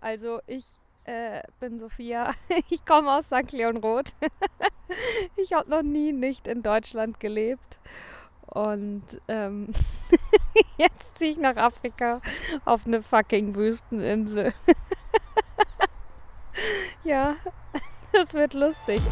Also ich äh, bin Sophia. Ich komme aus St. Leon Roth. Ich habe noch nie nicht in Deutschland gelebt. Und ähm, jetzt ziehe ich nach Afrika auf eine fucking Wüsteninsel. ja, das wird lustig.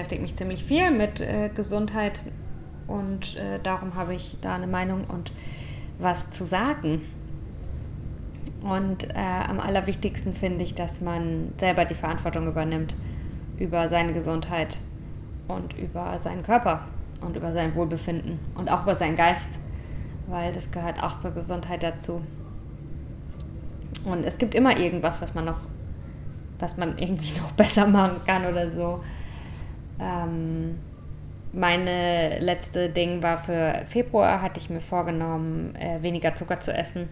Beschäftige mich ziemlich viel mit äh, Gesundheit und äh, darum habe ich da eine Meinung und was zu sagen. Und äh, am allerwichtigsten finde ich, dass man selber die Verantwortung übernimmt über seine Gesundheit und über seinen Körper und über sein Wohlbefinden und auch über seinen Geist, weil das gehört auch zur Gesundheit dazu. Und es gibt immer irgendwas, was man noch was man irgendwie noch besser machen kann oder so. Ähm, meine letzte Ding war für Februar, hatte ich mir vorgenommen, äh, weniger Zucker zu essen,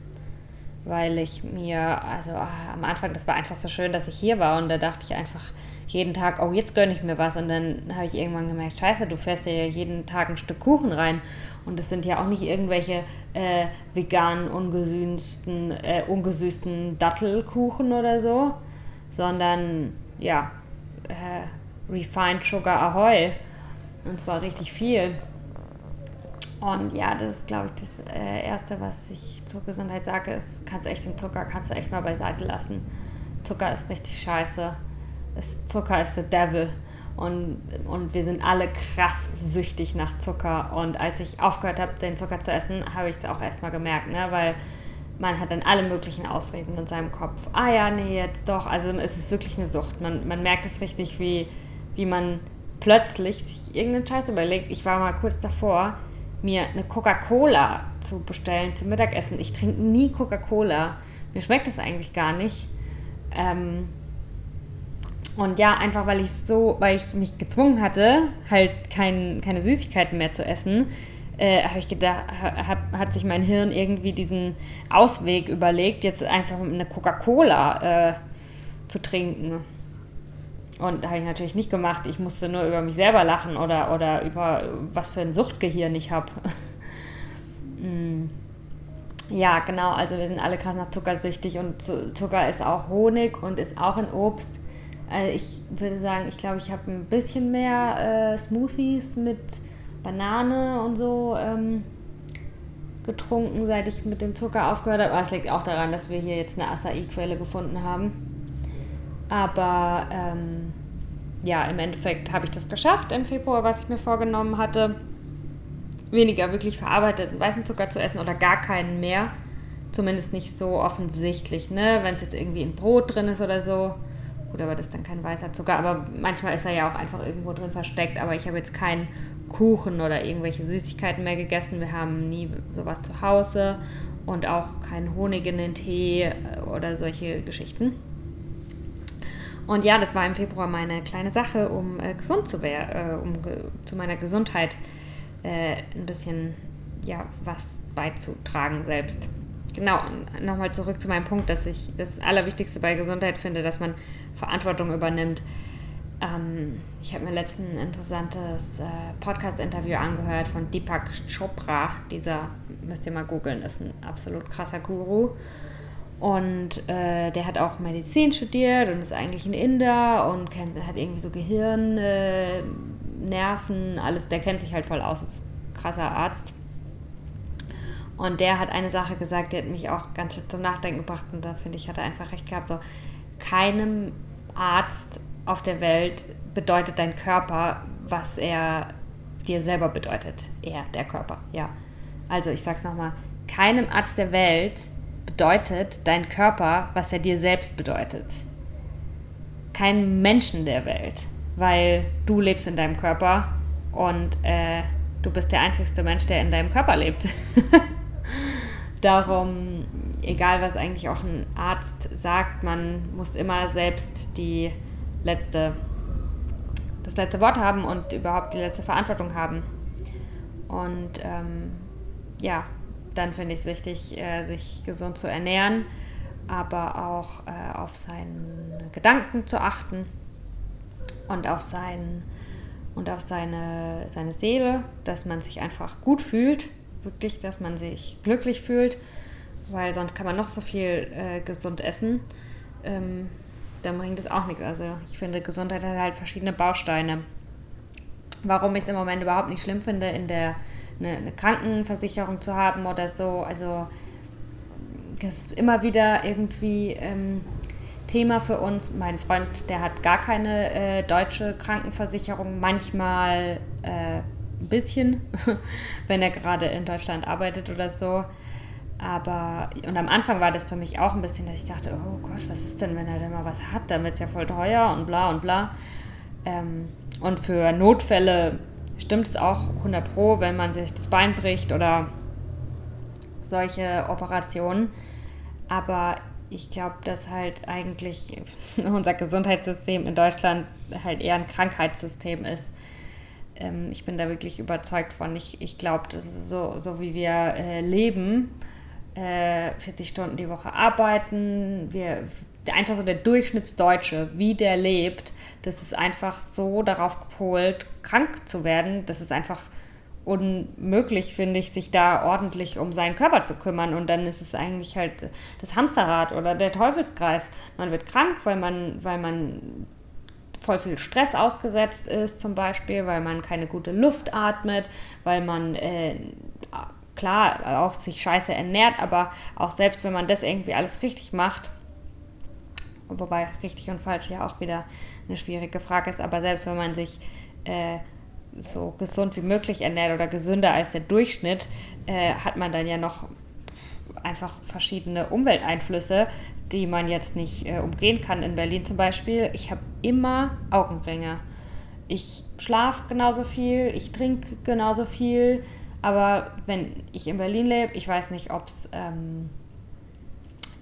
weil ich mir, also ah, am Anfang, das war einfach so schön, dass ich hier war und da dachte ich einfach jeden Tag, oh, jetzt gönne ich mir was. Und dann habe ich irgendwann gemerkt, scheiße, du fährst ja jeden Tag ein Stück Kuchen rein. Und es sind ja auch nicht irgendwelche äh, veganen, ungesüßten, äh, ungesüßten Dattelkuchen oder so, sondern ja, äh, Refined Sugar Ahoy. Und zwar richtig viel. Und ja, das ist, glaube ich, das äh, Erste, was ich zur Gesundheit sage, ist, kannst echt den Zucker, kannst du echt mal beiseite lassen. Zucker ist richtig scheiße. Das Zucker ist the devil. Und, und wir sind alle krass süchtig nach Zucker. Und als ich aufgehört habe, den Zucker zu essen, habe ich es auch erstmal gemerkt, ne? weil man hat dann alle möglichen Ausreden in seinem Kopf. Ah ja, nee, jetzt doch. Also es ist wirklich eine Sucht. Man, man merkt es richtig, wie, wie man plötzlich sich irgendeinen Scheiß überlegt. Ich war mal kurz davor, mir eine Coca-Cola zu bestellen zum Mittagessen. Ich trinke nie Coca-Cola. Mir schmeckt das eigentlich gar nicht. Ähm, und ja, einfach weil ich so, weil ich mich gezwungen hatte, halt kein, keine Süßigkeiten mehr zu essen, äh, habe ich gedacht, hat, hat sich mein Hirn irgendwie diesen Ausweg überlegt, jetzt einfach eine Coca-Cola äh, zu trinken. Und habe ich natürlich nicht gemacht. Ich musste nur über mich selber lachen oder, oder über was für ein Suchtgehirn ich habe. Mm. ja, genau. Also wir sind alle krass nach Zucker süchtig und Zucker ist auch Honig und ist auch in Obst. Also ich würde sagen, ich glaube, ich habe ein bisschen mehr äh, Smoothies mit Banane und so ähm, getrunken, seit ich mit dem Zucker aufgehört habe. Aber es liegt auch daran, dass wir hier jetzt eine Acai-Quelle gefunden haben. Aber ähm, ja, im Endeffekt habe ich das geschafft im Februar, was ich mir vorgenommen hatte. Weniger wirklich verarbeiteten weißen Zucker zu essen oder gar keinen mehr. Zumindest nicht so offensichtlich, ne? Wenn es jetzt irgendwie in Brot drin ist oder so. Gut, aber das ist dann kein weißer Zucker. Aber manchmal ist er ja auch einfach irgendwo drin versteckt. Aber ich habe jetzt keinen Kuchen oder irgendwelche Süßigkeiten mehr gegessen. Wir haben nie sowas zu Hause und auch keinen Honig in den Tee äh, oder solche Geschichten. Und ja, das war im Februar meine kleine Sache, um äh, gesund zu werden, äh, um zu meiner Gesundheit äh, ein bisschen ja, was beizutragen selbst. Genau, nochmal zurück zu meinem Punkt, dass ich das Allerwichtigste bei Gesundheit finde, dass man Verantwortung übernimmt ähm, ich habe mir letztens ein interessantes äh, Podcast-Interview angehört von Deepak Chopra. Dieser, müsst ihr mal googeln, ist ein absolut krasser Guru. Und äh, der hat auch Medizin studiert und ist eigentlich ein Inder und kennt, hat irgendwie so Gehirn, äh, Nerven, alles. Der kennt sich halt voll aus, ist ein krasser Arzt. Und der hat eine Sache gesagt, die hat mich auch ganz schön zum Nachdenken gebracht und da finde ich, hat er einfach recht gehabt. So, keinem Arzt auf der Welt bedeutet dein Körper, was er dir selber bedeutet. Er, der Körper, ja. Also ich sag's nochmal, keinem Arzt der Welt bedeutet dein Körper, was er dir selbst bedeutet. Keinem Menschen der Welt, weil du lebst in deinem Körper und äh, du bist der einzigste Mensch, der in deinem Körper lebt. Darum, egal was eigentlich auch ein Arzt sagt, man muss immer selbst die letzte, das letzte Wort haben und überhaupt die letzte Verantwortung haben. Und ähm, ja, dann finde ich es wichtig, äh, sich gesund zu ernähren, aber auch äh, auf seine Gedanken zu achten und auf, sein, und auf seine, seine Seele, dass man sich einfach gut fühlt, wirklich, dass man sich glücklich fühlt, weil sonst kann man noch so viel äh, gesund essen. Ähm, dann bringt es auch nichts. Also ich finde, Gesundheit hat halt verschiedene Bausteine. Warum ich es im Moment überhaupt nicht schlimm finde, in der eine, eine Krankenversicherung zu haben oder so. Also das ist immer wieder irgendwie ähm, Thema für uns. Mein Freund, der hat gar keine äh, deutsche Krankenversicherung, manchmal äh, ein bisschen, wenn er gerade in Deutschland arbeitet oder so. Aber, und am Anfang war das für mich auch ein bisschen, dass ich dachte, oh Gott, was ist denn, wenn er denn mal was hat, damit ist ja voll teuer und bla und bla. Ähm, und für Notfälle stimmt es auch 100 Pro, wenn man sich das Bein bricht oder solche Operationen. Aber ich glaube, dass halt eigentlich unser Gesundheitssystem in Deutschland halt eher ein Krankheitssystem ist. Ähm, ich bin da wirklich überzeugt von. Ich, ich glaube, so, so wie wir äh, leben, äh, 40 Stunden die Woche arbeiten, wir, einfach so der Durchschnittsdeutsche, wie der lebt, das ist einfach so darauf gepolt, krank zu werden. Das ist einfach unmöglich, finde ich, sich da ordentlich um seinen Körper zu kümmern. Und dann ist es eigentlich halt das Hamsterrad oder der Teufelskreis. Man wird krank, weil man, weil man voll viel Stress ausgesetzt ist, zum Beispiel, weil man keine gute Luft atmet, weil man äh, klar auch sich scheiße ernährt, aber auch selbst wenn man das irgendwie alles richtig macht, wobei richtig und falsch ja auch wieder eine schwierige Frage ist, aber selbst wenn man sich äh, so gesund wie möglich ernährt oder gesünder als der Durchschnitt, äh, hat man dann ja noch einfach verschiedene Umwelteinflüsse, die man jetzt nicht äh, umgehen kann. In Berlin zum Beispiel, ich habe immer Augenringe. Ich schlafe genauso viel, ich trinke genauso viel, aber wenn ich in Berlin lebe, ich weiß nicht, ob es ähm,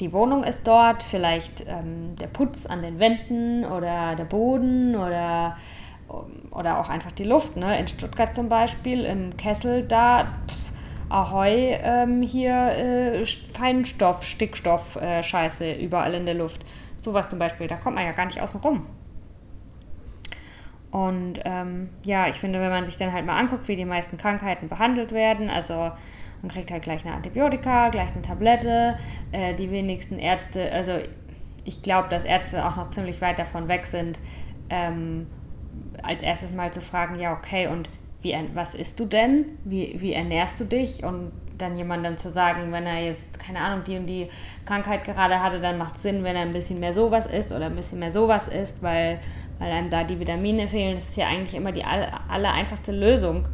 die Wohnung ist dort, vielleicht ähm, der Putz an den Wänden oder der Boden oder, oder auch einfach die Luft. Ne? In Stuttgart zum Beispiel, im Kessel, da pff, Ahoi, ähm, hier äh, Feinstoff, Stickstoff, äh, Scheiße überall in der Luft. Sowas zum Beispiel, da kommt man ja gar nicht außen rum. Und ähm, ja, ich finde, wenn man sich dann halt mal anguckt, wie die meisten Krankheiten behandelt werden, also man kriegt halt gleich eine Antibiotika, gleich eine Tablette. Äh, die wenigsten Ärzte, also ich glaube, dass Ärzte auch noch ziemlich weit davon weg sind, ähm, als erstes mal zu fragen, ja, okay, und wie, was isst du denn? Wie, wie ernährst du dich? Und dann jemandem zu sagen, wenn er jetzt, keine Ahnung, die und die Krankheit gerade hatte, dann macht es Sinn, wenn er ein bisschen mehr sowas isst oder ein bisschen mehr sowas isst, weil, weil einem da die Vitamine fehlen. Das ist ja eigentlich immer die aller, aller einfachste Lösung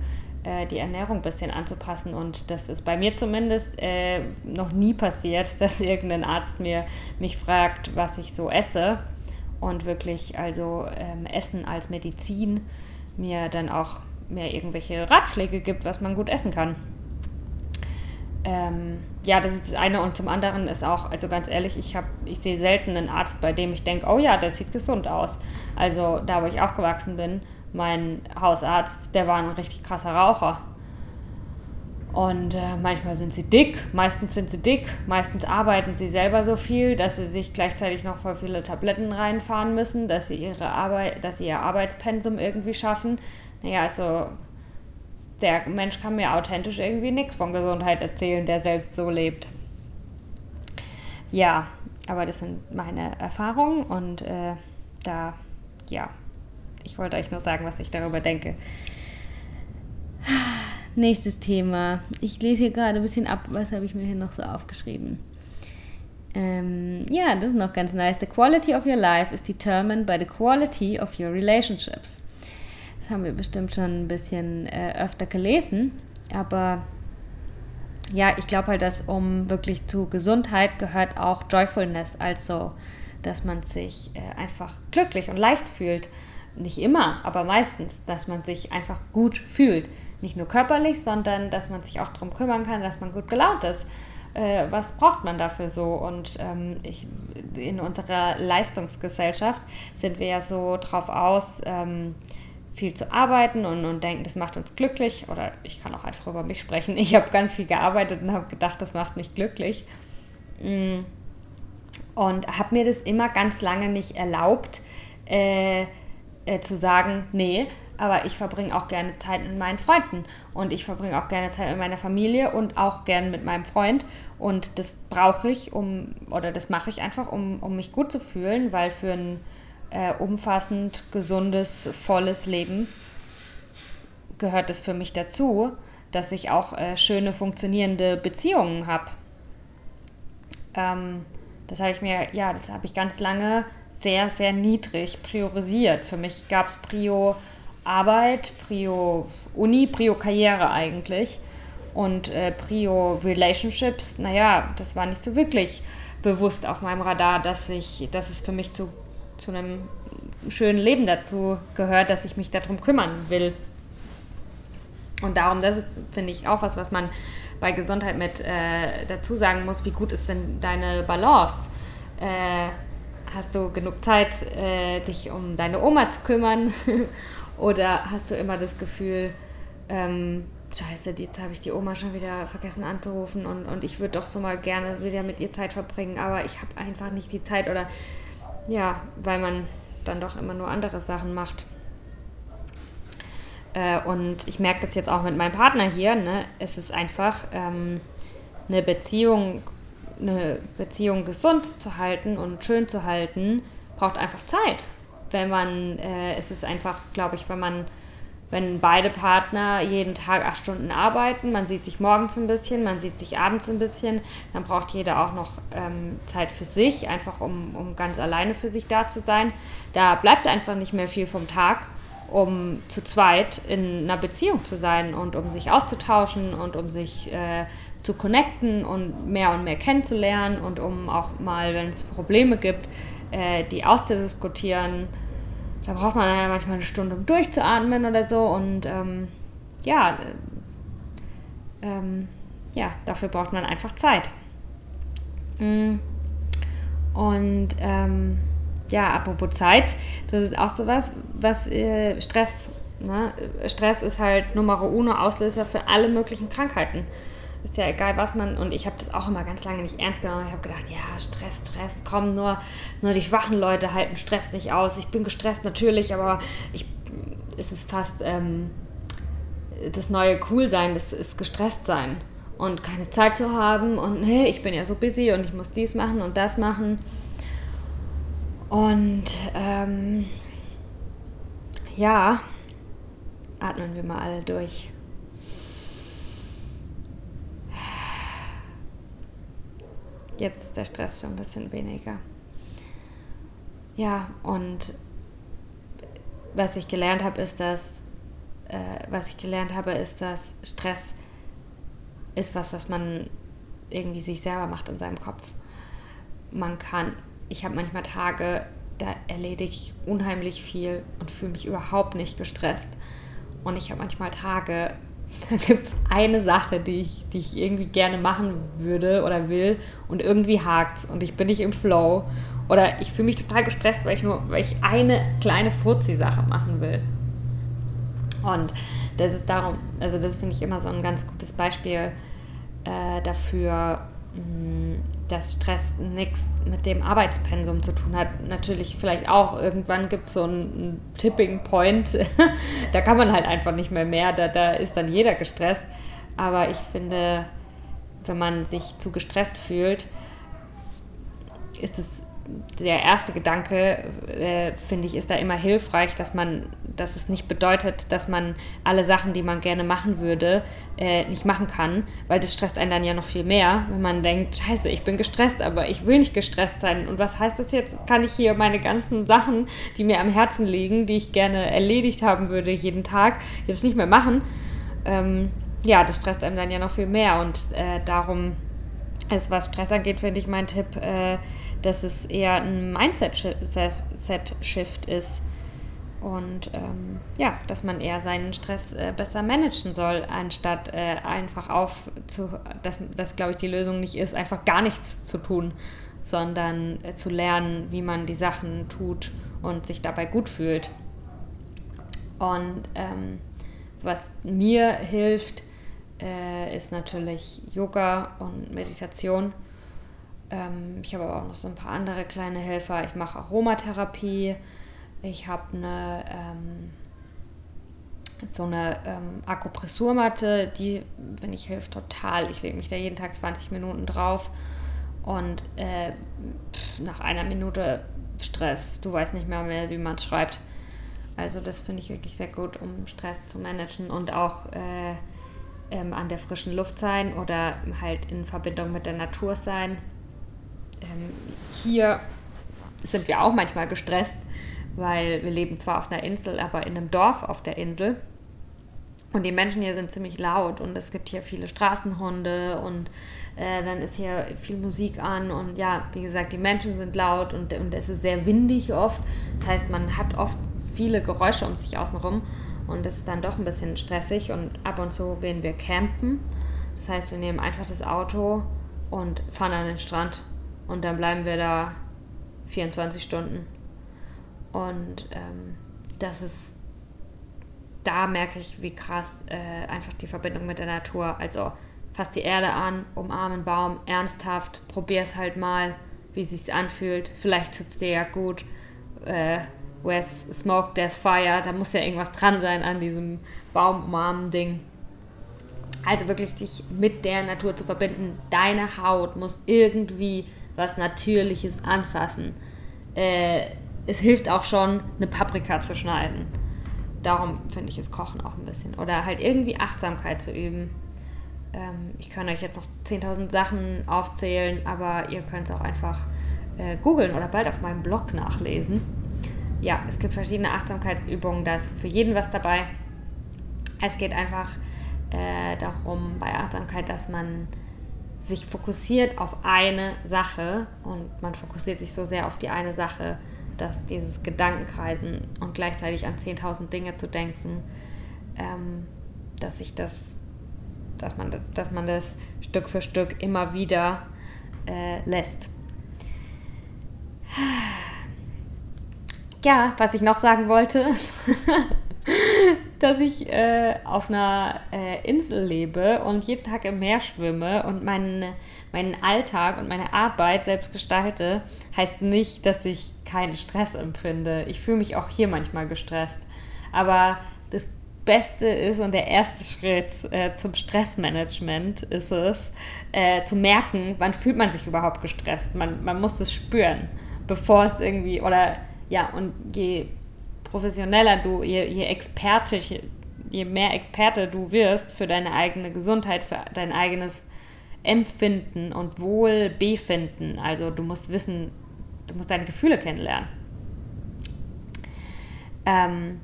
äh, die Ernährung ein bisschen anzupassen. Und das ist bei mir zumindest äh, noch nie passiert, dass irgendein Arzt mir mich fragt, was ich so esse. Und wirklich also ähm, Essen als Medizin mir dann auch mehr irgendwelche Ratschläge gibt, was man gut essen kann. Ähm, ja, das ist das eine und zum anderen ist auch, also ganz ehrlich, ich ich sehe selten einen Arzt, bei dem ich denke, oh ja, der sieht gesund aus. Also da, wo ich aufgewachsen bin, mein Hausarzt, der war ein richtig krasser Raucher. Und äh, manchmal sind sie dick, meistens sind sie dick, meistens arbeiten sie selber so viel, dass sie sich gleichzeitig noch voll viele Tabletten reinfahren müssen, dass sie ihre Arbeit, dass sie ihr Arbeitspensum irgendwie schaffen. Naja, also der Mensch kann mir authentisch irgendwie nichts von Gesundheit erzählen, der selbst so lebt. Ja, aber das sind meine Erfahrungen und äh, da, ja, ich wollte euch nur sagen, was ich darüber denke. Nächstes Thema. Ich lese hier gerade ein bisschen ab, was habe ich mir hier noch so aufgeschrieben. Ähm, ja, das ist noch ganz nice. The quality of your life is determined by the quality of your relationships. Das haben wir bestimmt schon ein bisschen äh, öfter gelesen, aber ja, ich glaube halt, dass um wirklich zu Gesundheit gehört auch Joyfulness, also dass man sich äh, einfach glücklich und leicht fühlt nicht immer, aber meistens, dass man sich einfach gut fühlt. Nicht nur körperlich, sondern dass man sich auch darum kümmern kann, dass man gut gelaunt ist. Äh, was braucht man dafür so? Und ähm, ich, in unserer Leistungsgesellschaft sind wir ja so drauf aus, ähm, viel zu arbeiten und, und denken, das macht uns glücklich. Oder ich kann auch einfach über mich sprechen. Ich habe ganz viel gearbeitet und habe gedacht, das macht mich glücklich. Mm. Und habe mir das immer ganz lange nicht erlaubt, äh, äh, zu sagen, nee, aber ich verbringe auch gerne Zeit mit meinen Freunden und ich verbringe auch gerne Zeit mit meiner Familie und auch gerne mit meinem Freund. Und das brauche ich, um, oder das mache ich einfach, um, um mich gut zu fühlen, weil für ein äh, umfassend, gesundes, volles Leben gehört es für mich dazu, dass ich auch äh, schöne, funktionierende Beziehungen habe. Ähm, das habe ich mir, ja, das habe ich ganz lange sehr, sehr niedrig priorisiert. Für mich gab es Prio Arbeit, Prio Uni, Prio Karriere eigentlich. Und äh, Prio Relationships, naja, das war nicht so wirklich bewusst auf meinem Radar, dass, ich, dass es für mich zu zu einem schönen Leben dazu gehört, dass ich mich darum kümmern will. Und darum, das ist, finde ich, auch was, was man bei Gesundheit mit äh, dazu sagen muss. Wie gut ist denn deine Balance? Äh, hast du genug Zeit, äh, dich um deine Oma zu kümmern? Oder hast du immer das Gefühl, ähm, Scheiße, jetzt habe ich die Oma schon wieder vergessen anzurufen und, und ich würde doch so mal gerne wieder mit ihr Zeit verbringen, aber ich habe einfach nicht die Zeit oder ja, weil man dann doch immer nur andere Sachen macht. Äh, und ich merke das jetzt auch mit meinem Partner hier. Ne? Es ist einfach ähm, eine Beziehung, eine Beziehung gesund zu halten und schön zu halten, braucht einfach Zeit. Wenn man, äh, es ist einfach, glaube ich, wenn man wenn beide Partner jeden Tag acht Stunden arbeiten, man sieht sich morgens ein bisschen, man sieht sich abends ein bisschen, dann braucht jeder auch noch ähm, Zeit für sich, einfach um, um ganz alleine für sich da zu sein. Da bleibt einfach nicht mehr viel vom Tag, um zu zweit in einer Beziehung zu sein und um sich auszutauschen und um sich äh, zu connecten und mehr und mehr kennenzulernen und um auch mal, wenn es Probleme gibt, äh, die auszudiskutieren da braucht man ja manchmal eine Stunde, um durchzuatmen oder so. Und ähm, ja, äh, ähm, ja, dafür braucht man einfach Zeit. Mm. Und ähm, ja, apropos Zeit, das ist auch sowas, was äh, Stress. Ne? Stress ist halt Nummer uno Auslöser für alle möglichen Krankheiten ist ja egal, was man. Und ich habe das auch immer ganz lange nicht ernst genommen. Ich habe gedacht, ja, Stress, Stress, komm, nur, nur die schwachen Leute halten Stress nicht aus. Ich bin gestresst natürlich, aber ich, es ist fast ähm, das neue Coolsein, das ist gestresst sein. Und keine Zeit zu haben und hey, ich bin ja so busy und ich muss dies machen und das machen. Und ähm, ja, atmen wir mal alle durch. Jetzt der Stress schon ein bisschen weniger. Ja, und was ich gelernt habe, ist, dass äh, was ich gelernt habe, ist, dass Stress ist was, was man irgendwie sich selber macht in seinem Kopf. Man kann, ich habe manchmal Tage, da erledige ich unheimlich viel und fühle mich überhaupt nicht gestresst. Und ich habe manchmal Tage, da gibt es eine Sache, die ich, die ich irgendwie gerne machen würde oder will und irgendwie hakt und ich bin nicht im Flow oder ich fühle mich total gestresst, weil ich nur, weil ich eine kleine Furzi-Sache machen will. Und das ist darum, also das finde ich immer so ein ganz gutes Beispiel äh, dafür, dass Stress nichts mit dem Arbeitspensum zu tun hat. Natürlich vielleicht auch, irgendwann gibt es so einen, Tipping Point, da kann man halt einfach nicht mehr mehr, da, da ist dann jeder gestresst. Aber ich finde, wenn man sich zu gestresst fühlt, ist es der erste Gedanke, äh, finde ich, ist da immer hilfreich, dass man, dass es nicht bedeutet, dass man alle Sachen, die man gerne machen würde, äh, nicht machen kann, weil das stresst einen dann ja noch viel mehr, wenn man denkt, scheiße, ich bin gestresst, aber ich will nicht gestresst sein. Und was heißt das jetzt? Kann ich hier meine ganzen Sachen, die mir am Herzen liegen, die ich gerne erledigt haben würde jeden Tag, jetzt nicht mehr machen? Ähm, ja, das stresst einem dann ja noch viel mehr und äh, darum ist, was Stress angeht, finde ich mein Tipp, äh, dass es eher ein Mindset-Shift ist. Und ähm, ja, dass man eher seinen Stress äh, besser managen soll, anstatt äh, einfach auf zu, dass das glaube ich die Lösung nicht ist, einfach gar nichts zu tun, sondern äh, zu lernen, wie man die Sachen tut und sich dabei gut fühlt. Und ähm, was mir hilft, äh, ist natürlich Yoga und Meditation. Ähm, ich habe aber auch noch so ein paar andere kleine Helfer. Ich mache Aromatherapie. Ich habe eine ähm, so eine ähm, Akupressurmatte, die, wenn ich hilft, total. Ich lege mich da jeden Tag 20 Minuten drauf und äh, nach einer Minute Stress. Du weißt nicht mehr, mehr wie man schreibt. Also das finde ich wirklich sehr gut, um Stress zu managen und auch äh, ähm, an der frischen Luft sein oder halt in Verbindung mit der Natur sein. Ähm, hier sind wir auch manchmal gestresst, weil wir leben zwar auf einer Insel, aber in einem Dorf auf der Insel. Und die Menschen hier sind ziemlich laut und es gibt hier viele Straßenhunde und äh, dann ist hier viel Musik an und ja, wie gesagt, die Menschen sind laut und, und es ist sehr windig oft. Das heißt, man hat oft viele Geräusche um sich außenrum und es ist dann doch ein bisschen stressig und ab und zu gehen wir campen. Das heißt, wir nehmen einfach das Auto und fahren an den Strand und dann bleiben wir da 24 Stunden. Und ähm, das ist da merke ich, wie krass äh, einfach die Verbindung mit der Natur. Also fass die Erde an, umarm einen Baum, ernsthaft, probier es halt mal, wie es sich anfühlt. Vielleicht tut es dir ja gut. Äh, where's smoke, there's fire. Da muss ja irgendwas dran sein an diesem Baum umarmen Ding. Also wirklich dich mit der Natur zu verbinden. Deine Haut muss irgendwie was Natürliches anfassen. Äh, es hilft auch schon, eine Paprika zu schneiden darum finde ich es Kochen auch ein bisschen. Oder halt irgendwie Achtsamkeit zu üben. Ähm, ich kann euch jetzt noch 10.000 Sachen aufzählen, aber ihr könnt es auch einfach äh, googeln oder bald auf meinem Blog nachlesen. Ja, es gibt verschiedene Achtsamkeitsübungen, da ist für jeden was dabei. Es geht einfach äh, darum bei Achtsamkeit, dass man sich fokussiert auf eine Sache und man fokussiert sich so sehr auf die eine Sache, dass dieses Gedankenkreisen und gleichzeitig an 10.000 Dinge zu denken, ähm, dass sich das, dass man, dass man das Stück für Stück immer wieder äh, lässt. Ja, was ich noch sagen wollte, dass ich äh, auf einer äh, Insel lebe und jeden Tag im Meer schwimme und meine meinen Alltag und meine Arbeit selbst gestalte, heißt nicht, dass ich keinen Stress empfinde. Ich fühle mich auch hier manchmal gestresst. Aber das Beste ist und der erste Schritt äh, zum Stressmanagement ist es, äh, zu merken, wann fühlt man sich überhaupt gestresst. Man, man muss es spüren, bevor es irgendwie, oder ja, und je professioneller du, je, je Experte, je mehr Experte du wirst für deine eigene Gesundheit, für dein eigenes Empfinden und Wohlbefinden. Also du musst wissen, du musst deine Gefühle kennenlernen. Ähm,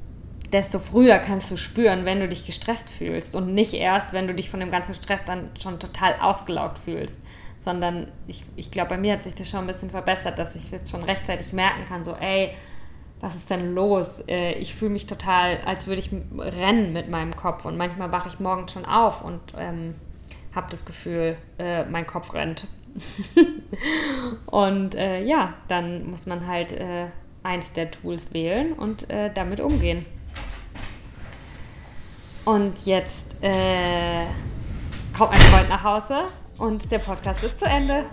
desto früher kannst du spüren, wenn du dich gestresst fühlst und nicht erst, wenn du dich von dem ganzen Stress dann schon total ausgelaugt fühlst, sondern ich, ich glaube, bei mir hat sich das schon ein bisschen verbessert, dass ich es jetzt schon rechtzeitig merken kann, so ey, was ist denn los? Äh, ich fühle mich total, als würde ich rennen mit meinem Kopf und manchmal wache ich morgens schon auf und ähm, habe das Gefühl, äh, mein Kopf rennt. und äh, ja, dann muss man halt äh, eins der Tools wählen und äh, damit umgehen. Und jetzt äh, kommt mein Freund nach Hause und der Podcast ist zu Ende.